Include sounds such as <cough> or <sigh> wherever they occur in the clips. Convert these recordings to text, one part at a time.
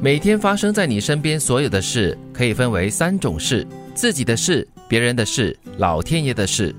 每天发生在你身边所有的事，可以分为三种事：自己的事、别人的事、老天爷的事。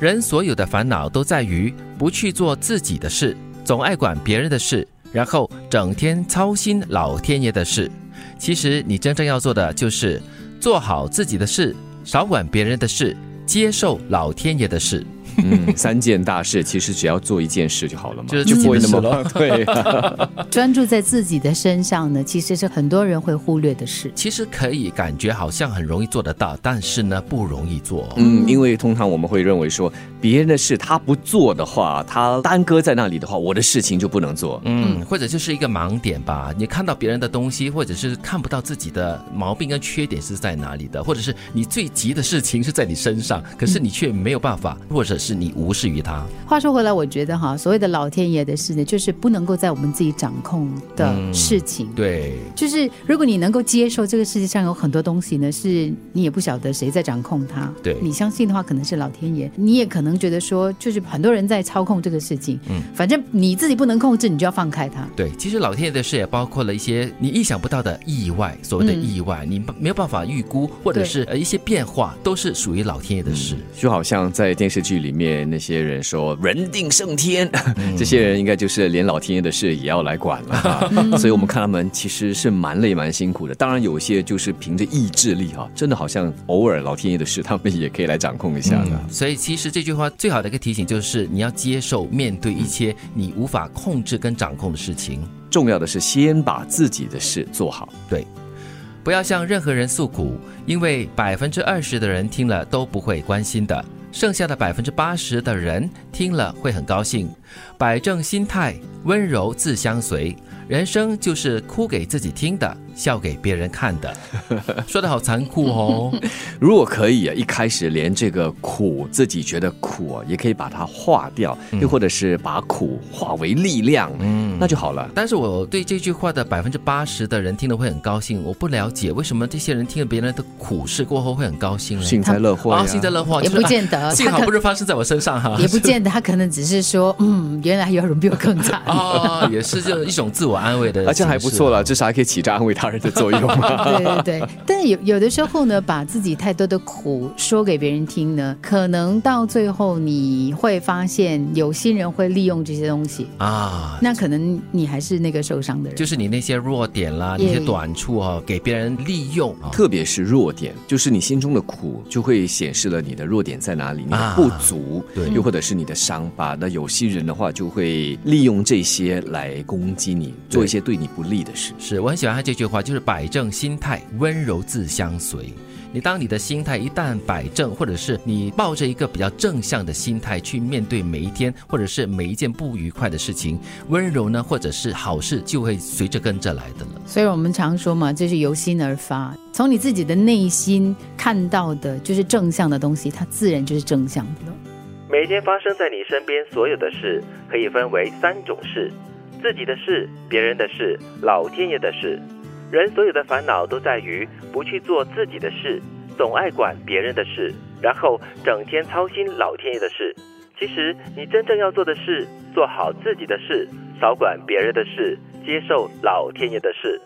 人所有的烦恼都在于不去做自己的事，总爱管别人的事，然后整天操心老天爷的事。其实你真正要做的就是做好自己的事，少管别人的事，接受老天爷的事。嗯，三件大事其实只要做一件事就好了嘛，就是自己的事咯对，<laughs> 专注在自己的身上呢，其实是很多人会忽略的事。其实可以感觉好像很容易做得到，但是呢不容易做。嗯，因为通常我们会认为说，别人的事他不做的话，他耽搁在那里的话，我的事情就不能做。嗯，或者就是一个盲点吧。你看到别人的东西，或者是看不到自己的毛病跟缺点是在哪里的，或者是你最急的事情是在你身上，可是你却没有办法，或者是你无视于他。话说回来，我觉得哈，所谓的老天爷的事呢，就是不能够在我们自己掌控的事情。对，就是如果你能够接受这个世界上有很多东西呢，是你也不晓得谁在掌控它。对你相信的话，可能是老天爷。你也可能觉得说，就是很多人在操控这个事情。嗯，反正你自己不能控制，你就要放开它。对，其实老天爷的事也包括了一些你意想不到的意外，所谓的意外，你没有办法预估，或者是呃一些变化，都是属于老天爷的事。就好像在电视剧里面那些人说“人定胜天”，这些人应该就是连老天爷的事也要来管了哈。<laughs> 所以我们看他们其实是蛮累蛮辛苦的。当然有些就是凭着意志力哈，真的好像偶尔老天爷的事他们也可以来掌控一下的。所以其实这句话最好的一个提醒就是，你要接受面对一些你无法控制跟掌控的事情。重要的是先把自己的事做好。对，不要向任何人诉苦，因为百分之二十的人听了都不会关心的，剩下的百分之八十的人听了会很高兴。摆正心态，温柔自相随。人生就是哭给自己听的，笑给别人看的。<laughs> 说的好残酷哦。<laughs> 如果可以啊，一开始连这个苦自己觉得苦啊，也可以把它化掉，又或者是把苦化为力量，嗯，那就好了。但是我对这句话的百分之八十的人听了会很高兴，我不了解为什么这些人听了别人的苦事过后会很高兴呢？幸灾乐祸啊，幸灾乐祸也就是不见得啊幸好不是发生在我身上哈，也不见得，他可能只是说，嗯，原来有人比我更惨。啊，<laughs> 也是就一种自我安慰的，而且还不错。了，至少还可以起着安慰他人的作用嘛。对 <laughs> 对对，<laughs> 但是有有的时候呢，把自己太多的苦说给别人听呢，可能到最后你会发现有心人会利用这些东西，啊，那可能你还是那个受伤的人。就是你那些弱点啦，那些短处哦，给别人利用啊。特别是弱点，就是你心中的苦，就会显示了你的弱点在哪里，你的啊不足，对又或者是你的伤疤。那有些人的话，就会利用这些来攻击你，做一些对你不利的事。是我很喜欢他这句话，就是摆正心态，温柔自相随。你当你的心态一旦摆正，或者是你抱着一个比较正向的心态去面对每一天，或者是每一件不愉快的事情，温柔呢，或者是好事就会随着跟着来的了。所以我们常说嘛，就是由心而发，从你自己的内心看到的就是正向的东西，它自然就是正向的了。每天发生在你身边所有的事，可以分为三种事：自己的事、别人的事、老天爷的事。人所有的烦恼都在于不去做自己的事，总爱管别人的事，然后整天操心老天爷的事。其实你真正要做的是做好自己的事，少管别人的事，接受老天爷的事。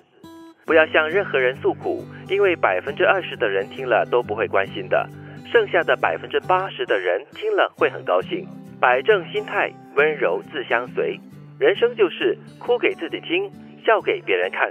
不要向任何人诉苦，因为百分之二十的人听了都不会关心的，剩下的百分之八十的人听了会很高兴。摆正心态，温柔自相随。人生就是哭给自己听，笑给别人看。